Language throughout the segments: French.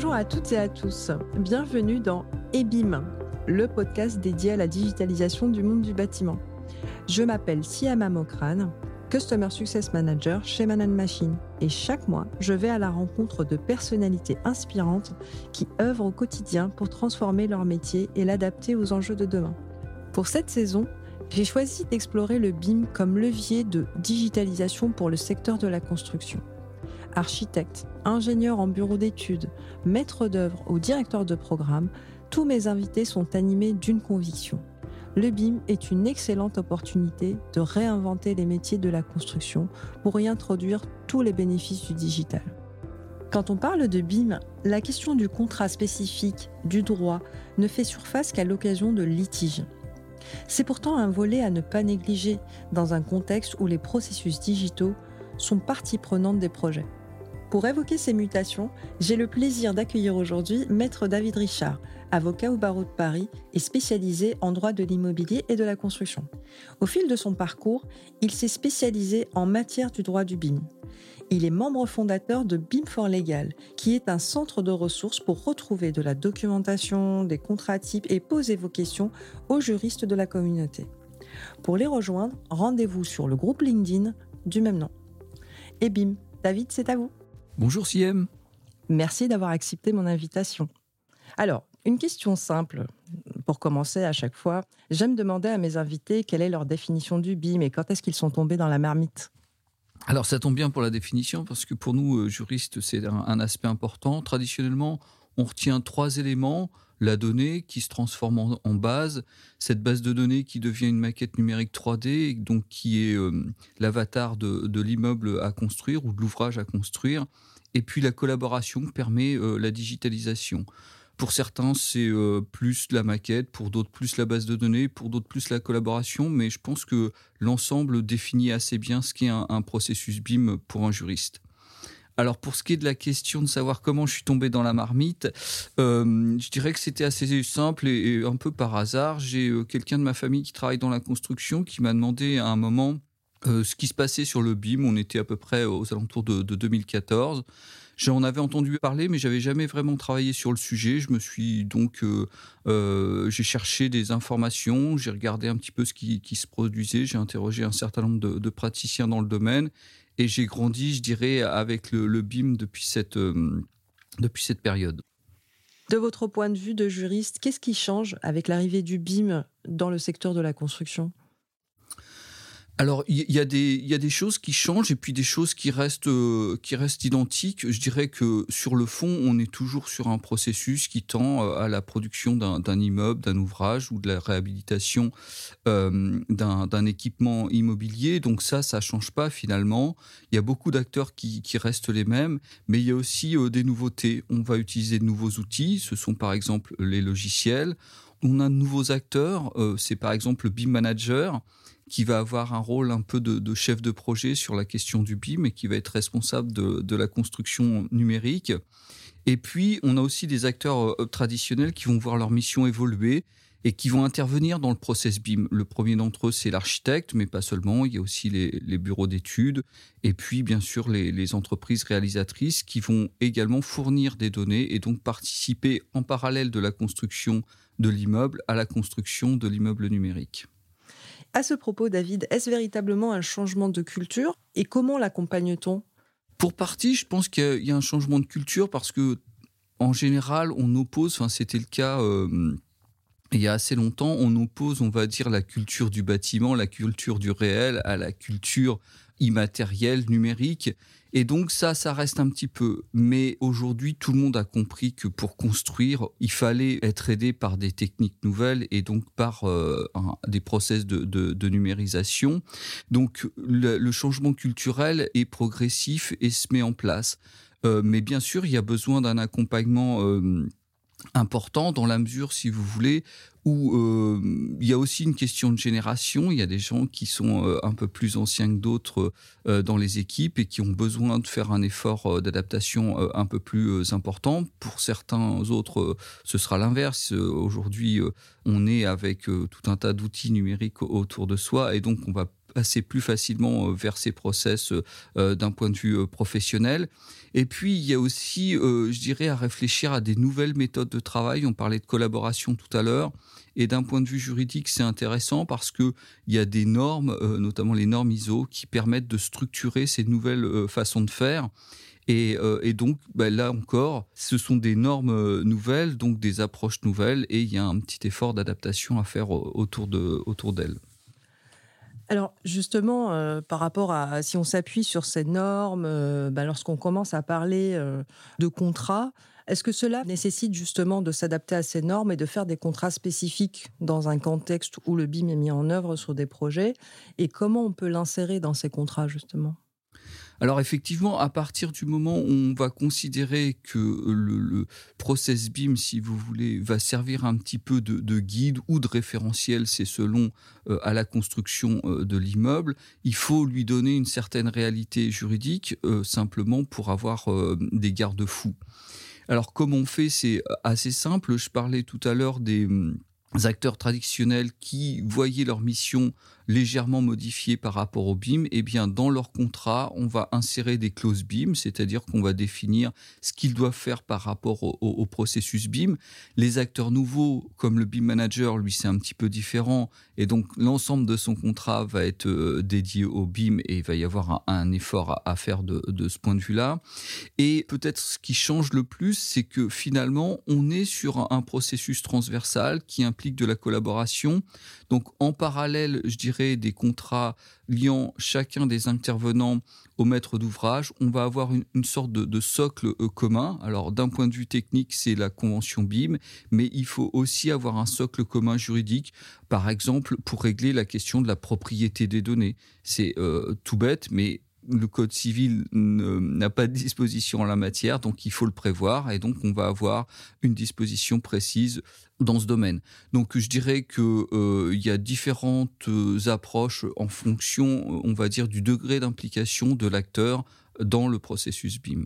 Bonjour à toutes et à tous. Bienvenue dans EBIM, le podcast dédié à la digitalisation du monde du bâtiment. Je m'appelle Siama Mokran, Customer Success Manager chez Man Machine. Et chaque mois, je vais à la rencontre de personnalités inspirantes qui œuvrent au quotidien pour transformer leur métier et l'adapter aux enjeux de demain. Pour cette saison, j'ai choisi d'explorer le BIM comme levier de digitalisation pour le secteur de la construction. Architectes, ingénieurs en bureau d'études, maîtres d'œuvre ou directeurs de programme, tous mes invités sont animés d'une conviction le BIM est une excellente opportunité de réinventer les métiers de la construction pour y introduire tous les bénéfices du digital. Quand on parle de BIM, la question du contrat spécifique, du droit, ne fait surface qu'à l'occasion de litiges. C'est pourtant un volet à ne pas négliger dans un contexte où les processus digitaux sont partie prenante des projets. Pour évoquer ces mutations, j'ai le plaisir d'accueillir aujourd'hui Maître David Richard, avocat au barreau de Paris et spécialisé en droit de l'immobilier et de la construction. Au fil de son parcours, il s'est spécialisé en matière du droit du BIM. Il est membre fondateur de BIM for Legal, qui est un centre de ressources pour retrouver de la documentation, des contrats types et poser vos questions aux juristes de la communauté. Pour les rejoindre, rendez-vous sur le groupe LinkedIn du même nom. Et BIM, David, c'est à vous. Bonjour Siem. Merci d'avoir accepté mon invitation. Alors, une question simple pour commencer à chaque fois. J'aime demander à mes invités quelle est leur définition du BIM et quand est-ce qu'ils sont tombés dans la marmite? Alors ça tombe bien pour la définition parce que pour nous, euh, juristes, c'est un, aspect important. Traditionnellement, on retient trois éléments. La donnée qui se transforme en, base, cette base de données qui devient une maquette numérique 3D, donc qui est euh, l'avatar de l'immeuble à construire ou de l'ouvrage à construire, et puis la collaboration permet euh, la digitalisation. Pour certains, c'est euh, plus la maquette, pour d'autres plus la base de données, pour d'autres plus la collaboration, mais je pense que l'ensemble définit assez bien ce qu'est un, processus BIM pour un juriste. Alors pour ce qui est de la question de savoir comment je suis tombé dans la marmite, euh, je dirais que c'était assez simple et, un peu par hasard. J'ai quelqu'un de ma famille qui travaille dans la construction qui m'a demandé à un moment euh, ce qui se passait sur le BIM, on était à peu près aux alentours de, 2014. J'en avais entendu parler, mais j'avais jamais vraiment travaillé sur le sujet. Je me suis donc, euh, euh, j'ai cherché des informations, j'ai regardé un petit peu ce qui, se produisait, j'ai interrogé un certain nombre de, praticiens dans le domaine, et j'ai grandi, je dirais, avec le, BIM depuis cette, depuis cette période. De votre point de vue de juriste, qu'est-ce qui change avec l'arrivée du BIM dans le secteur de la construction? Alors il y, a des y a des choses qui changent et puis des choses qui restent euh, qui restent identiques. Je dirais que sur le fond, on est toujours sur un processus qui tend euh, à la production d'un immeuble, d'un ouvrage ou de la réhabilitation euh, d'un équipement immobilier. Donc ça, ça change pas finalement. Il y a beaucoup d'acteurs qui, qui restent les mêmes, mais il y a aussi des nouveautés. On va utiliser de nouveaux outils. Ce sont par exemple les logiciels. On a de nouveaux acteurs. C'est par exemple le BIM Manager qui va avoir un rôle un peu de, chef de projet sur la question du BIM et qui va être responsable de, la construction numérique. Et puis, on a aussi des acteurs euh, traditionnels qui vont voir leur mission évoluer et qui vont intervenir dans le process BIM. Le premier d'entre eux, c'est l'architecte, mais pas seulement. Il y a aussi les, bureaux d'études et puis, bien sûr, les, les, entreprises réalisatrices qui vont également fournir des données et donc participer en parallèle de la construction de l'immeuble à la construction de l'immeuble numérique. À ce propos, David, est-ce véritablement un changement de culture et comment l'accompagne-t-on? Pour partie, je pense qu'il y a un changement de culture parce que, en général, on oppose, enfin, c'était le cas. Euh, il y a assez longtemps, on oppose, on va dire, la culture du bâtiment, la culture du réel à la culture immatérielle, numérique. Et donc ça, ça reste un petit peu. Mais aujourd'hui, tout le monde a compris que pour construire, il fallait être aidé par des techniques nouvelles et donc par euh, des process de, numérisation. Donc le, changement culturel est progressif et se met en place. Euh, mais bien sûr, il y a besoin d'un accompagnement euh, important dans la mesure, si vous voulez, où euh, il y a aussi une question de génération. Il y a des gens qui sont euh, un peu plus anciens que d'autres euh, dans les équipes et qui ont besoin de faire un effort d'adaptation un peu plus important. Pour certains autres, ce sera l'inverse. Aujourd'hui, on est avec tout un tas d'outils numériques autour de soi et donc on va passer plus facilement vers ces process d'un point de vue professionnel. Et puis, il y a aussi, je dirais, à réfléchir à des nouvelles méthodes de travail. On parlait de collaboration tout à l'heure. Et d'un point de vue juridique, c'est intéressant parce qu'il y a des normes, notamment les normes ISO, qui permettent de structurer ces nouvelles façons de faire. Euh, et, donc, bah, là encore, ce sont des normes euh, nouvelles, donc des approches nouvelles, et il y a un petit effort d'adaptation à faire autour d'elles. Alors justement, euh, par rapport à si on s'appuie sur ces normes, bah, lorsqu'on commence à parler de contrats, est-ce que cela nécessite justement de s'adapter à ces normes et de faire des contrats spécifiques dans un contexte où le BIM est mis en œuvre sur des projets? Et comment on peut l'insérer dans ces contrats justement? Alors effectivement, à partir du moment où on va considérer que le, process BIM, si vous voulez, va servir un petit peu de, guide ou de référentiel, c'est selon euh, à la construction euh, de l'immeuble, il faut lui donner une certaine réalité juridique euh, simplement pour avoir des garde-fous. Alors comment on fait C'est assez simple. Je parlais tout à l'heure des hum, acteurs traditionnels qui voyaient leur mission légèrement modifié par rapport au BIM, eh bien, dans leur contrat, on va insérer des clauses BIM, c'est-à-dire qu'on va définir ce qu'ils doivent faire par rapport au, processus BIM. Les acteurs nouveaux, comme le BIM manager, lui, c'est un petit peu différent, et donc l'ensemble de son contrat va être euh, dédié au BIM et il va y avoir un, effort à, faire de, ce point de vue-là. Et peut-être ce qui change le plus, c'est que finalement, on est sur un processus transversal qui implique de la collaboration. Donc, en parallèle, je dirais, des contrats liant chacun des intervenants au maître d'ouvrage, on va avoir une, sorte de, socle euh, commun. Alors d'un point de vue technique, c'est la convention BIM, mais il faut aussi avoir un socle commun juridique, par exemple pour régler la question de la propriété des données. C'est euh, tout bête, mais le code civil n'a pas de disposition en la matière, donc il faut le prévoir, et donc on va avoir une disposition précise dans ce domaine. Donc je dirais qu'il euh, y a différentes euh, approches en fonction, on va dire, du degré d'implication de l'acteur dans le processus BIM.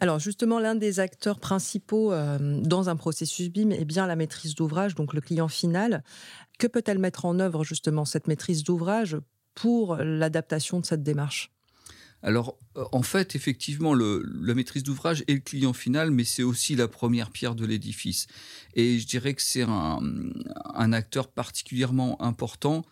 Alors justement, l'un des acteurs principaux euh, dans un processus BIM est bien la maîtrise d'ouvrage, donc le client final. Que peut-elle mettre en œuvre justement cette maîtrise d'ouvrage pour l'adaptation de cette démarche? Alors, euh, en fait, effectivement, la maîtrise d'ouvrage est le client final, mais c'est aussi la première pierre de l'édifice. Et je dirais que c'est un, acteur particulièrement important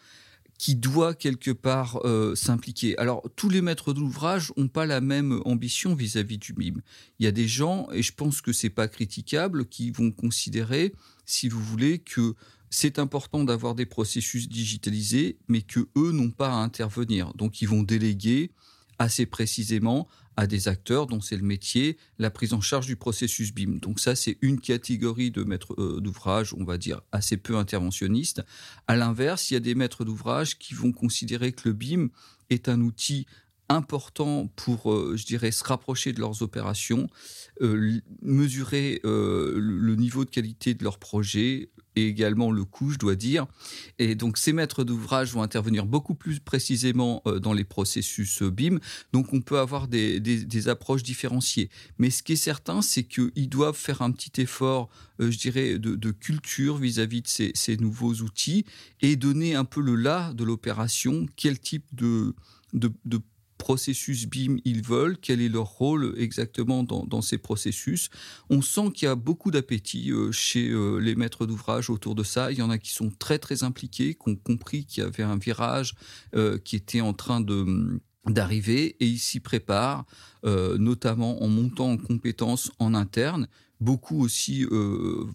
qui doit quelque part euh, s'impliquer. Alors, tous les maîtres d'ouvrage n'ont pas la même ambition vis-à-vis du BIM. Il y a des gens, et je pense que c'est pas critiquable, qui vont considérer, si vous voulez, que c'est important d'avoir des processus digitalisés, mais que eux n'ont pas à intervenir. Donc, ils vont déléguer assez précisément à des acteurs dont c'est le métier, la prise en charge du processus BIM. Donc ça, c'est une catégorie de maîtres euh, d'ouvrage, on va dire, assez peu interventionnistes. À l'inverse, il y a des maîtres d'ouvrage qui vont considérer que le BIM est un outil important pour, euh, je dirais, se rapprocher de leurs opérations, euh, mesurer le niveau de qualité de leurs projets, et également le coût, je dois dire. Et donc ces maîtres d'ouvrage vont intervenir beaucoup plus précisément euh, dans les processus euh, BIM. Donc on peut avoir des, approches différenciées. Mais ce qui est certain, c'est qu'ils doivent faire un petit effort, euh, je dirais, de, culture vis-à-vis de ces, nouveaux outils et donner un peu le là de l'opération, quel type de processus BIM ils veulent, quel est leur rôle exactement dans, ces processus? On sent qu'il y a beaucoup d'appétit euh, chez euh, les maîtres d'ouvrage autour de ça. Il y en a qui sont très très impliqués, qui ont compris qu'il y avait un virage euh, qui était en train de d'arriver et ils s'y préparent, notamment en montant en compétences en interne. Beaucoup aussi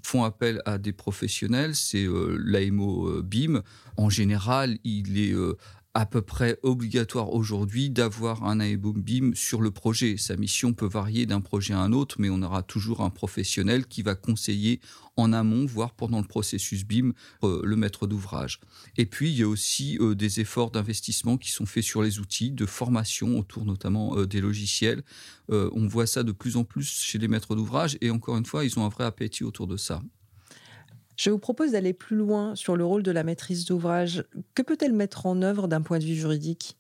font appel à des professionnels, c'est l'AMO BIM. En général, il est à peu près obligatoire aujourd'hui d'avoir un AEBOM BIM sur le projet. Sa mission peut varier d'un projet à un autre, mais on aura toujours un professionnel qui va conseiller en amont, voire pendant le processus BIM, euh, le maître d'ouvrage. Et puis, il y a aussi euh, des efforts d'investissement qui sont faits sur les outils, de formation autour notamment euh, des logiciels. on voit ça de plus en plus chez les maîtres d'ouvrage et encore une fois, ils ont un vrai appétit autour de ça. Je vous propose d'aller plus loin sur le rôle de la maîtrise d'ouvrage. Que peut-elle mettre en œuvre d'un point de vue juridique?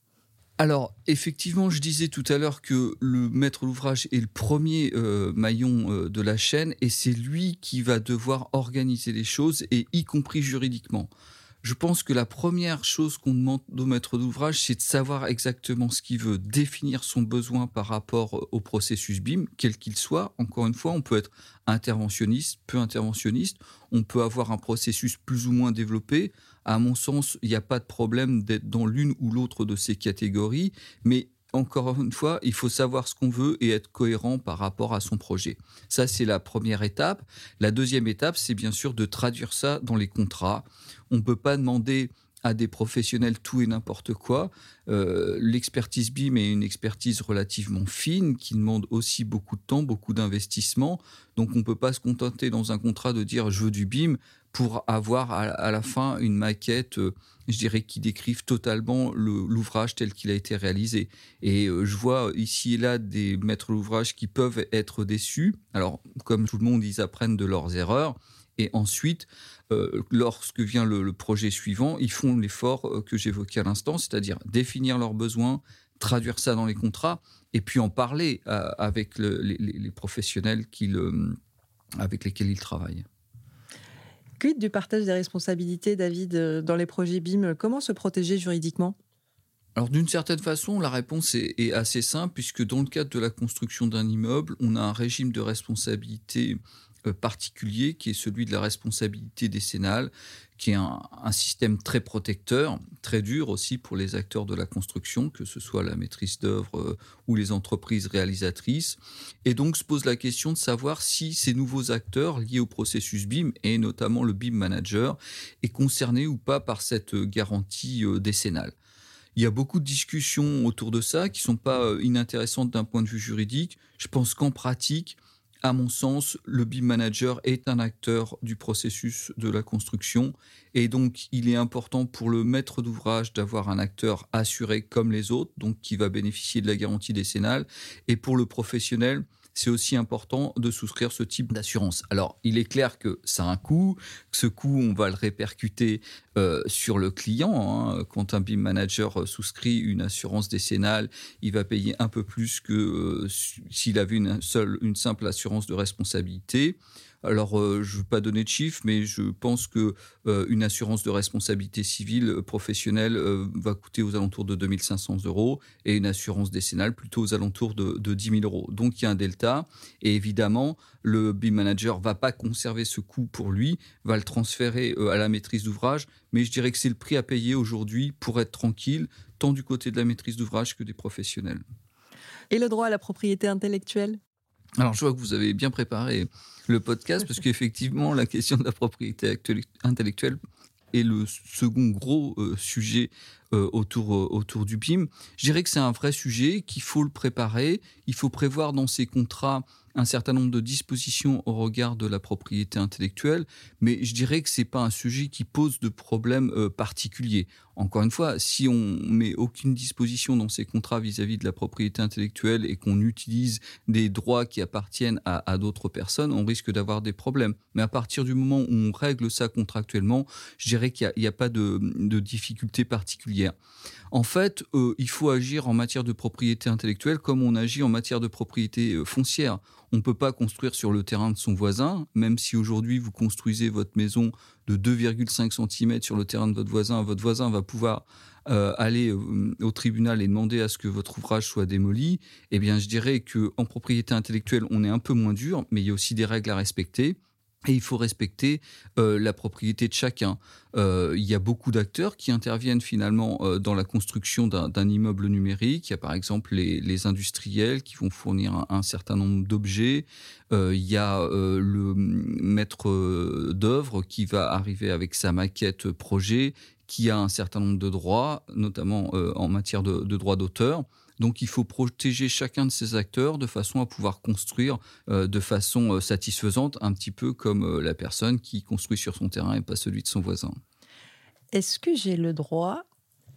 Alors, effectivement, je disais tout à l'heure que le maître d'ouvrage est le premier euh, maillon euh, de la chaîne et c'est lui qui va devoir organiser les choses, et y compris juridiquement. Je pense que la première chose qu'on demande au maître d'ouvrage, c'est de savoir exactement ce qu'il veut, définir son besoin par rapport au processus BIM, quel qu'il soit. Encore une fois, on peut être interventionniste, peu interventionniste, on peut avoir un processus plus ou moins développé. À mon sens, il n'y a pas de problème d'être dans l'une ou l'autre de ces catégories, mais encore une fois, il faut savoir ce qu'on veut et être cohérent par rapport à son projet. Ça, c'est la première étape. La deuxième étape, c'est bien sûr de traduire ça dans les contrats. On ne peut pas demander à des professionnels tout et n'importe quoi. Euh, l'expertise BIM est une expertise relativement fine qui demande aussi beaucoup de temps, beaucoup d'investissement. Donc on ne peut pas se contenter dans un contrat de dire je veux du BIM pour avoir à, la fin une maquette, euh, je dirais, qui décrive totalement l'ouvrage tel qu'il a été réalisé. Et euh, je vois ici et là des maîtres d'ouvrage qui peuvent être déçus. Alors, comme tout le monde, ils apprennent de leurs erreurs. Et ensuite, euh, lorsque vient le, projet suivant, ils font l'effort que j'évoquais à l'instant, c'est-à-dire définir leurs besoins, traduire ça dans les contrats, et puis en parler avec les, professionnels avec lesquels ils travaillent du partage des responsabilités, David, euh, dans les projets BIM Comment se protéger juridiquement? Alors d'une certaine façon, la réponse est, assez simple puisque dans le cadre de la construction d'un immeuble, on a un régime de responsabilité particulier qui est celui de la responsabilité décennale, qui est un, système très protecteur, très dur aussi pour les acteurs de la construction, que ce soit la maîtrise d'œuvre euh, ou les entreprises réalisatrices. Et donc se pose la question de savoir si ces nouveaux acteurs liés au processus BIM, et notamment le BIM manager, est concerné ou pas par cette garantie euh, décennale. Il y a beaucoup de discussions autour de ça qui sont pas inintéressantes d'un point de vue juridique. Je pense qu'en pratique, à mon sens, le BIM manager est un acteur du processus de la construction et donc il est important pour le maître d'ouvrage d'avoir un acteur assuré comme les autres, donc qui va bénéficier de la garantie décennale, et pour le professionnel, c'est aussi important de souscrire ce type d'assurance. Alors, il est clair que ça a un coût, que ce coût, on va le répercuter euh, sur le client. Hein. Quand un BIM manager souscrit une assurance décennale, il va payer un peu plus que euh, s'il avait une, une simple assurance de responsabilité. Alors, euh, je ne veux pas donner de chiffres, mais je pense que euh, une assurance de responsabilité civile euh, professionnelle va coûter aux alentours de 2500 euros et une assurance décennale plutôt aux alentours de, 10 000 euros. Donc, il y a un delta. Et évidemment, le BIM manager va pas conserver ce coût pour lui, va le transférer à la maîtrise d'ouvrage. Mais je dirais que c'est le prix à payer aujourd'hui pour être tranquille, tant du côté de la maîtrise d'ouvrage que des professionnels. Et le droit à la propriété intellectuelle? Alors, je vois que vous avez bien préparé le podcast parce qu'effectivement, la question de la propriété intellectuelle est le second gros euh, sujet euh, autour, euh, autour du BIM. Je dirais que c'est un vrai sujet, qu'il faut le préparer. Il faut prévoir dans ces contrats un certain nombre de dispositions au regard de la propriété intellectuelle, mais je dirais que c'est pas un sujet qui pose de problème euh, particulier. Encore une fois, si on met aucune disposition dans ces contrats vis-à-vis de la propriété intellectuelle et qu'on utilise des droits qui appartiennent à, d'autres personnes, on risque d'avoir des problèmes. Mais à partir du moment où on règle ça contractuellement, je dirais qu'il n'y a, pas de, de difficulté particulière. En fait, euh, il faut agir en matière de propriété intellectuelle comme on agit en matière de propriété euh, foncière. On ne peut pas construire sur le terrain de son voisin, même si aujourd'hui vous construisez votre maison de 2,5 cm sur le terrain de votre voisin, votre voisin va pouvoir euh, aller au tribunal et demander à ce que votre ouvrage soit démoli, eh bien je dirais que en propriété intellectuelle, on est un peu moins dur, mais il y a aussi des règles à respecter. Et il faut respecter euh, la propriété de chacun. Euh, il y a beaucoup d'acteurs qui interviennent finalement euh, dans la construction d'un immeuble numérique. Il y a par exemple les, industriels qui vont fournir un, certain nombre d'objets. il y a le maître d'œuvre qui va arriver avec sa maquette projet, qui a un certain nombre de droits, notamment en matière de, de droits d'auteur. Donc il faut protéger chacun de ces acteurs de façon à pouvoir construire euh, de façon euh, satisfaisante, un petit peu comme euh, la personne qui construit sur son terrain et pas celui de son voisin. Est-ce que j'ai le droit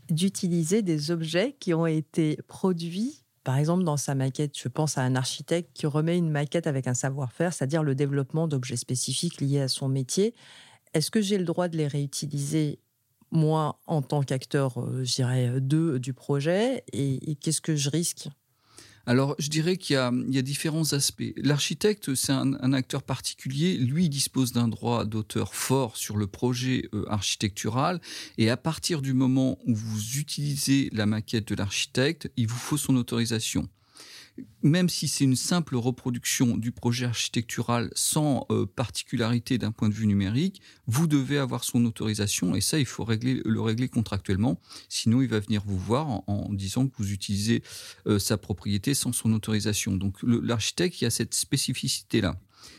d'utiliser des objets qui ont été produits par exemple, dans sa maquette, je pense à un architecte qui remet une maquette avec un savoir-faire, c'est-à-dire le développement d'objets spécifiques liés à son métier. Est-ce que j'ai le droit de les réutiliser moi en tant qu'acteur, euh, je dirais, 2 du projet et, qu'est-ce que je risque? Alors, je dirais qu'il y, a différents aspects. L'architecte, c'est un, acteur particulier. Lui, il dispose d'un droit d'auteur fort sur le projet euh, architectural. Et à partir du moment où vous utilisez la maquette de l'architecte, il vous faut son autorisation même si c'est une simple reproduction du projet architectural sans euh, particularité d'un point de vue numérique, vous devez avoir son autorisation et ça, il faut régler, le régler contractuellement. Sinon, il va venir vous voir en, disant que vous utilisez euh, sa propriété sans son autorisation. Donc, l'architecte, il a cette spécificité-là.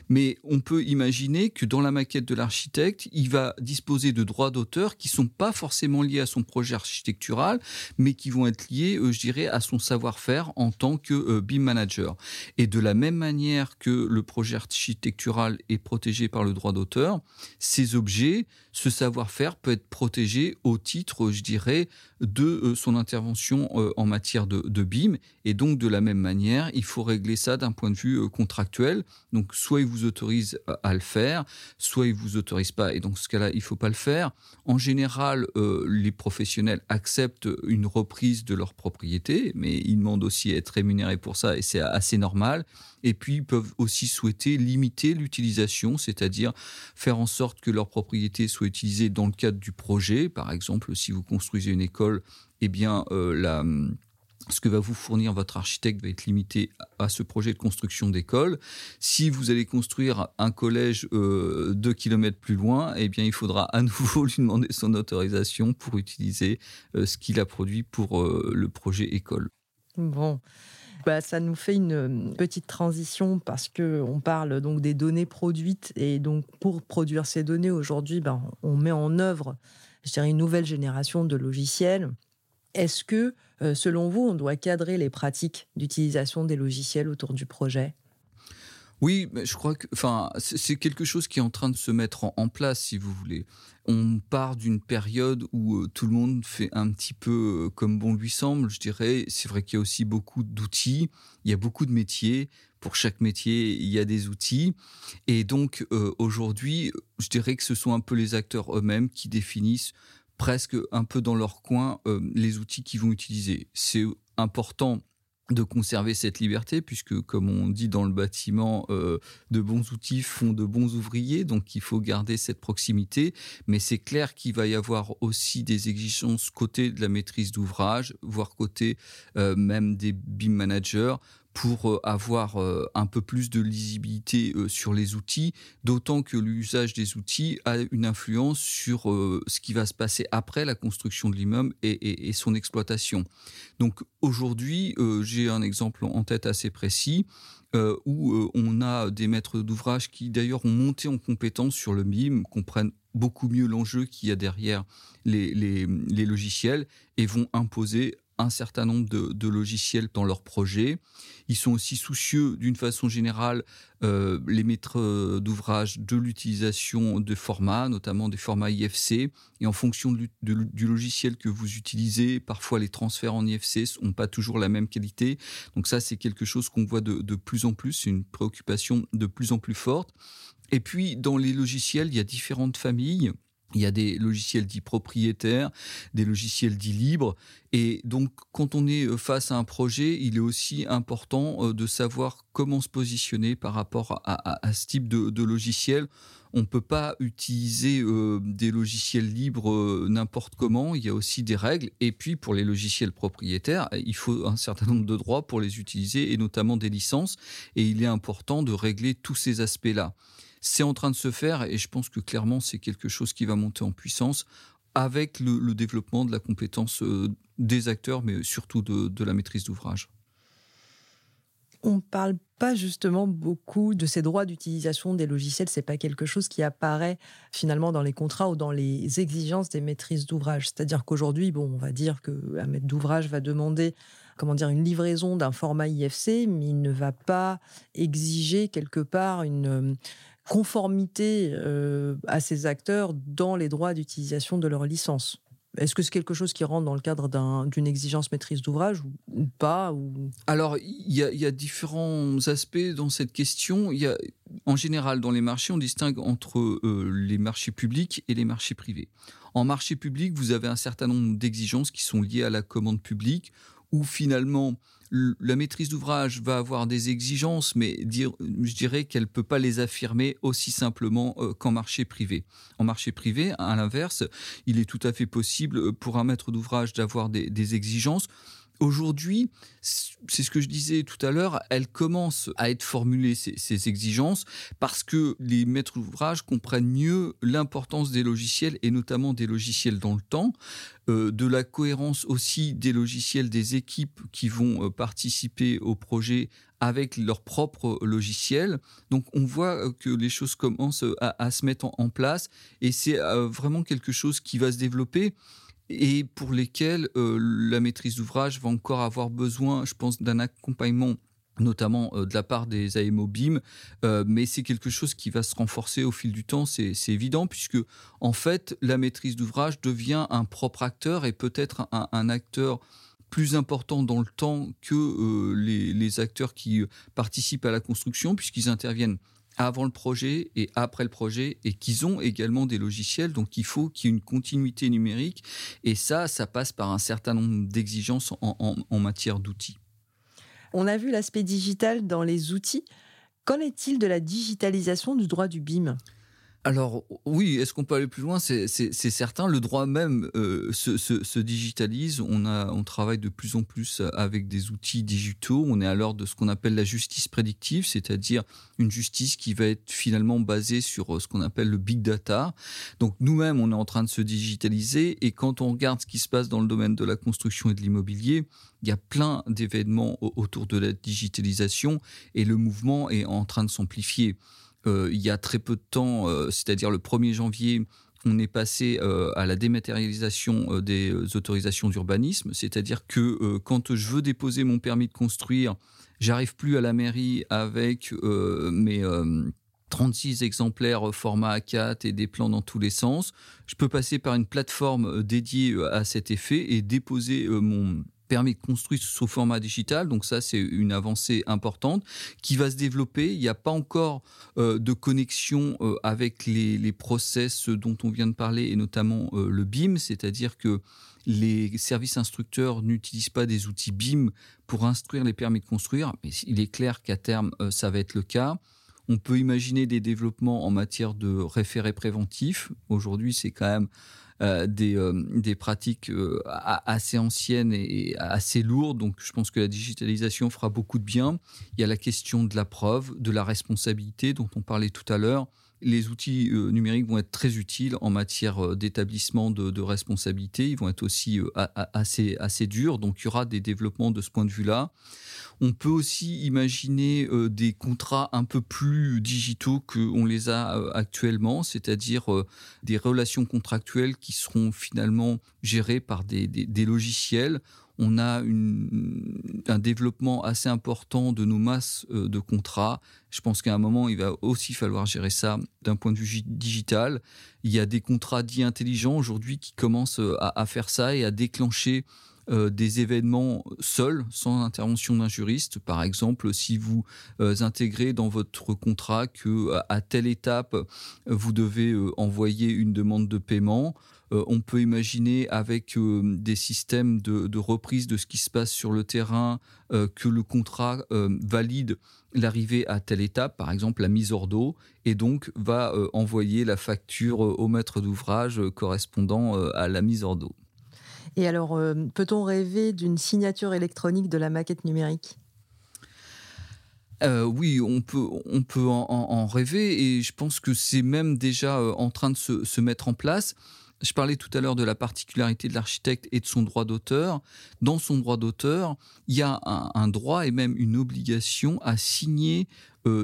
Mais on peut imaginer que dans la maquette de l'architecte, il va disposer de droits d'auteur qui sont pas forcément liés à son projet architectural, mais qui vont être liés, euh, je dirais, à son savoir-faire en tant que euh, BIM manager. Et de la même manière que le projet architectural est protégé par le droit d'auteur, ces objets, ce savoir-faire peut être protégé au titre, je dirais, de euh, son intervention en matière de, de BIM. Et donc, de la même manière, il faut régler ça d'un point de vue contractuel. Donc, soit il vous autorise à le faire, soit il vous autorise pas. Et dans ce cas-là, il faut pas le faire. En général, euh, les professionnels acceptent une reprise de leur propriété, mais ils demandent aussi à être rémunérés pour ça, et c'est assez normal. Et puis, ils peuvent aussi souhaiter limiter l'utilisation, c'est-à-dire faire en sorte que leur propriété soit utilisée dans le cadre du projet. Par exemple, si vous construisez une école, eh bien, euh, la ce que va vous fournir votre architecte va être limité à ce projet de construction d'école. Si vous allez construire un collège euh, deux kilomètres plus loin, eh bien, il faudra à nouveau lui demander son autorisation pour utiliser euh, ce qu'il a produit pour euh, le projet école. Bon. Bah, ça nous fait une petite transition parce que on parle donc des données produites et donc pour produire ces données aujourd'hui, ben, on met en œuvre, je une nouvelle génération de logiciels est-ce que, euh, selon vous, on doit cadrer les pratiques d'utilisation des logiciels autour du projet? Oui, mais je crois que, enfin, c'est quelque chose qui est en train de se mettre en, place, si vous voulez. On part d'une période où euh, tout le monde fait un petit peu euh, comme bon lui semble, je dirais. C'est vrai qu'il y a aussi beaucoup d'outils, il y a beaucoup de métiers. Pour chaque métier, il y a des outils. Et donc, aujourd'hui, je dirais que ce sont un peu les acteurs eux-mêmes qui définissent presque un peu dans leur coin euh, les outils qu'ils vont utiliser. C'est important de conserver cette liberté, puisque comme on dit dans le bâtiment, euh, de bons outils font de bons ouvriers, donc il faut garder cette proximité. Mais c'est clair qu'il va y avoir aussi des exigences côté de la maîtrise d'ouvrage, voire côté euh, même des BIM managers, pour euh, avoir euh, un peu plus de lisibilité euh, sur les outils, d'autant que l'usage des outils a une influence sur ce qui va se passer après la construction de l'immeuble et, son exploitation. Donc aujourd'hui, j'ai un exemple en tête assez précis. où on a des maîtres d'ouvrage qui d'ailleurs ont monté en compétence sur le BIM, comprennent beaucoup mieux l'enjeu qu'il y a derrière les, les, logiciels et vont imposer un certain nombre de, logiciels dans leur projet. Ils sont aussi soucieux, d'une façon générale, euh, les maîtres d'ouvrage de l'utilisation de formats, notamment des formats IFC. Et en fonction du logiciel que vous utilisez, parfois les transferts en IFC n'ont pas toujours la même qualité. Donc ça, c'est quelque chose qu'on voit de, de plus en plus, une préoccupation de plus en plus forte. Et puis, dans les logiciels, il y a différentes familles. Il y a des logiciels dits propriétaires, des logiciels dits libres. Et donc, quand on est euh, face à un projet, il est aussi important euh, de savoir comment se positionner par rapport à, ce type de, logiciel. On ne peut pas utiliser euh, des logiciels libres n'importe comment. Il y a aussi des règles. Et puis, pour les logiciels propriétaires, il faut un certain nombre de droits pour les utiliser et notamment des licences. Et il est important de régler tous ces aspects-là. C'est en train de se faire et je pense que clairement c'est quelque chose qui va monter en puissance avec le, développement de la compétence euh, des acteurs, mais surtout de, la maîtrise d'ouvrage. On parle pas justement beaucoup de ces droits d'utilisation des logiciels. C'est pas quelque chose qui apparaît finalement dans les contrats ou dans les exigences des maîtrises d'ouvrage. C'est-à-dire qu'aujourd'hui, bon, on va dire qu'un maître d'ouvrage va demander comment dire, une livraison d'un format IFC, mais il ne va pas exiger quelque part une, conformité euh, à ces acteurs dans les droits d'utilisation de leur licence. Est-ce que c'est quelque chose qui rentre dans le cadre d'une exigence maîtrise d'ouvrage ou, pas. Alors, il y, a différents aspects dans cette question. En général, dans les marchés, on distingue entre euh, les marchés publics et les marchés privés. En marché public, vous avez un certain nombre d'exigences qui sont liées à la commande publique où finalement la maîtrise d'ouvrage va avoir des exigences, mais je dirais qu'elle ne peut pas les affirmer aussi simplement euh, qu'en marché privé. En marché privé, à l'inverse, il est tout à fait possible pour un maître d'ouvrage d'avoir des exigences Aujourd'hui, c'est ce que je disais tout à l'heure, elle commence à être formulée, ces, exigences, parce que les maîtres d'ouvrage comprennent mieux l'importance des logiciels, et notamment des logiciels dans le temps, euh, de la cohérence aussi des logiciels des équipes qui vont euh, participer au projet avec leurs propres logiciels. Donc on voit euh, que les choses commencent à, se mettre en place, et c'est vraiment quelque chose qui va se développer et pour lesquels euh, la maîtrise d'ouvrage va encore avoir besoin, je pense, d'un accompagnement notamment euh, de la part des AMO BIM, euh, mais c'est quelque chose qui va se renforcer au fil du temps, c'est évident, puisque en fait, la maîtrise d'ouvrage devient un propre acteur et peut-être un, acteur plus important dans le temps que les, les, acteurs qui participent à la construction, puisqu'ils interviennent avant le projet et après le projet et qu'ils ont également des logiciels. Donc il faut qu'il y ait une continuité numérique et ça, ça passe par un certain nombre d'exigences en, matière d'outils. On a vu l'aspect digital dans les outils. Qu'en est-il de la digitalisation du droit du BIM? Alors oui, est-ce qu'on peut aller plus loin? C'est certain. Le droit même euh, se, digitalise. On, on travaille de plus en plus avec des outils digitaux. On est à l'heure de ce qu'on appelle la justice prédictive, c'est-à-dire une justice qui va être finalement basée sur euh, ce qu'on appelle le big data. Donc nous-mêmes, on est en train de se digitaliser. Et quand on regarde ce qui se passe dans le domaine de la construction et de l'immobilier, il y a plein d'événements autour de la digitalisation et le mouvement est en train de s'amplifier. Euh, il y a très peu de temps, euh, c'est-à-dire le 1er janvier, on est passé euh, à la dématérialisation des autorisations d'urbanisme, c'est-à-dire que quand je veux déposer mon permis de construire, j'arrive plus à la mairie avec mes 36 exemplaires format A4 et des plans dans tous les sens. Je peux passer par une plateforme dédiée à cet effet et déposer mon permis de construire sous format digital. Donc ça, c'est une avancée importante qui va se développer. Il n'y a pas encore euh, de connexion euh, avec les, process dont on vient de parler et notamment euh, le BIM, c'est-à-dire que les services instructeurs n'utilisent pas des outils BIM pour instruire les permis de construire, mais il est clair qu'à terme, ça va être le cas. On peut imaginer des développements en matière de référés préventifs. Aujourd'hui, c'est quand même des, euh, des, pratiques euh, assez anciennes et assez lourdes. Donc je pense que la digitalisation fera beaucoup de bien. Il y a la question de la preuve, de la responsabilité dont on parlait tout à l'heure les outils numériques vont être très utiles en matière d'établissement de, responsabilité. Ils vont être aussi assez, assez durs. Donc, il y aura des développements de ce point de vue-là. On peut aussi imaginer euh, des contrats un peu plus digitaux qu'on les a euh, actuellement, c'est-à-dire euh, des relations contractuelles qui seront finalement gérées par des, logiciels on a un développement assez important de nos masses de contrats. Je pense qu'à un moment, il va aussi falloir gérer ça d'un point de vue digital. Il y a des contrats dits intelligents aujourd'hui qui commencent à, faire ça et à déclencher euh, des événements seuls, sans intervention d'un juriste. Par exemple, si vous euh, intégrez dans votre contrat que à telle étape vous devez euh, envoyer une demande de paiement, on peut imaginer avec des systèmes de, reprise de ce qui se passe sur le terrain que le contrat valide l'arrivée à telle étape, par exemple la mise hors d'eau, et donc va envoyer la facture au maître d'ouvrage correspondant à la mise hors d'eau. Et alors, euh, peut-on rêver d'une signature électronique de la maquette numérique? Euh, oui, on peut, en, rêver et je pense que c'est même déjà euh, en train de se, mettre en place. Je parlais tout à l'heure de la particularité de l'architecte et de son droit d'auteur. Dans son droit d'auteur, il y a un, droit et même une obligation à signer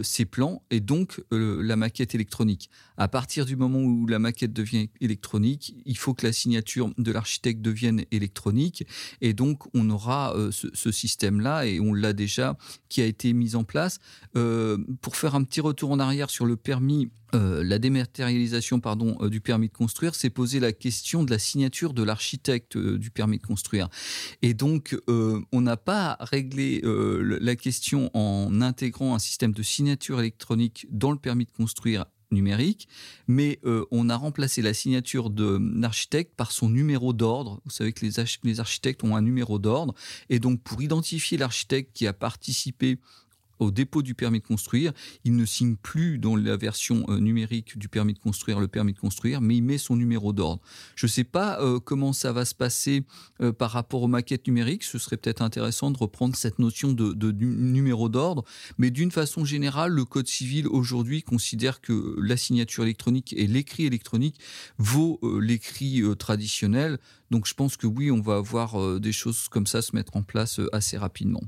ses plans et donc la maquette électronique. À partir du moment où la maquette devient électronique, il faut que la signature de l'architecte devienne électronique. Et donc, on aura euh, ce, système-là, et on l'a déjà, qui a été mis en place. Euh, pour faire un petit retour en arrière sur le permis, euh, la dématérialisation pardon, du permis de construire, c'est poser la question de la signature de l'architecte du permis de construire. Et donc, on n'a pas réglé la question en intégrant un système de signature électronique dans le permis de construire numérique, mais euh, on a remplacé la signature de l'architecte par son numéro d'ordre. Vous savez que les architectes ont un numéro d'ordre, et donc pour identifier l'architecte qui a participé au dépôt du permis de construire. Il ne signe plus dans la version euh, numérique du permis de construire le permis de construire, mais il met son numéro d'ordre. Je ne sais pas euh, comment ça va se passer euh, par rapport aux maquettes numériques. Ce serait peut-être intéressant de reprendre cette notion de, numéro d'ordre. Mais d'une façon générale, le Code civil aujourd'hui considère que la signature électronique et l'écrit électronique vaut l'écrit traditionnel. Donc je pense que oui, on va avoir des choses comme ça se mettre en place assez rapidement.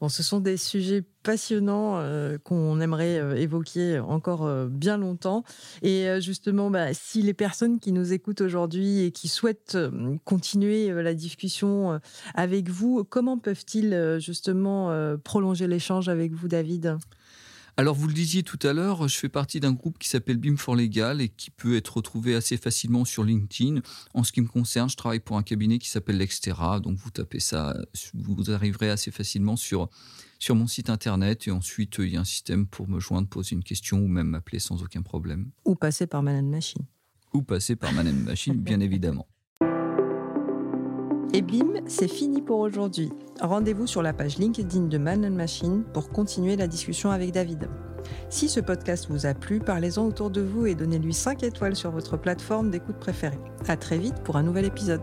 Bon, ce sont des sujets passionnants euh, qu'on aimerait euh, évoquer encore euh, bien longtemps. Et justement, bah, si les personnes qui nous écoutent aujourd'hui et qui souhaitent continuer la discussion avec vous, comment peuvent-ils justement prolonger l'échange avec vous, David? Alors, vous le disiez tout à l'heure, je fais partie d'un groupe qui s'appelle BIM for Legal et qui peut être retrouvé assez facilement sur LinkedIn. En ce qui me concerne, je travaille pour un cabinet qui s'appelle L'Extera. Donc, vous tapez ça, vous arriverez assez facilement sur, sur mon site internet. Et ensuite, il y a un système pour me joindre, poser une question ou même m'appeler sans aucun problème. Ou passer par Manan Machine. Ou passer par Manan Machine, bien évidemment. Et bim, c'est fini pour aujourd'hui. Rendez-vous sur la page LinkedIn de Man Machine pour continuer la discussion avec David. Si ce podcast vous a plu, parlez-en autour de vous et donnez-lui 5 étoiles sur votre plateforme d'écoute préférée. À très vite pour un nouvel épisode.